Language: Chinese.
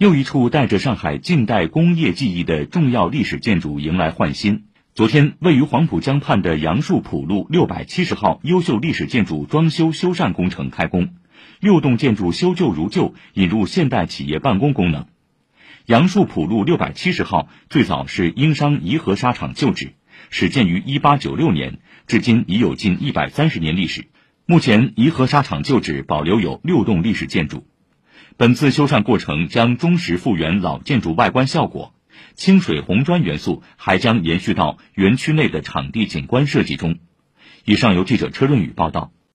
又一处带着上海近代工业记忆的重要历史建筑迎来焕新。昨天，位于黄浦江畔的杨树浦路六百七十号优秀历史建筑装修修缮工程开工，六栋建筑修旧如旧，引入现代企业办公功能。杨树浦路六百七十号最早是英商怡和纱厂旧址，始建于一八九六年，至今已有近一百三十年历史。目前，怡和纱厂旧址保留有六栋历史建筑。本次修缮过程将忠实复原老建筑外观效果，清水红砖元素还将延续到园区内的场地景观设计中。以上由记者车润宇报道。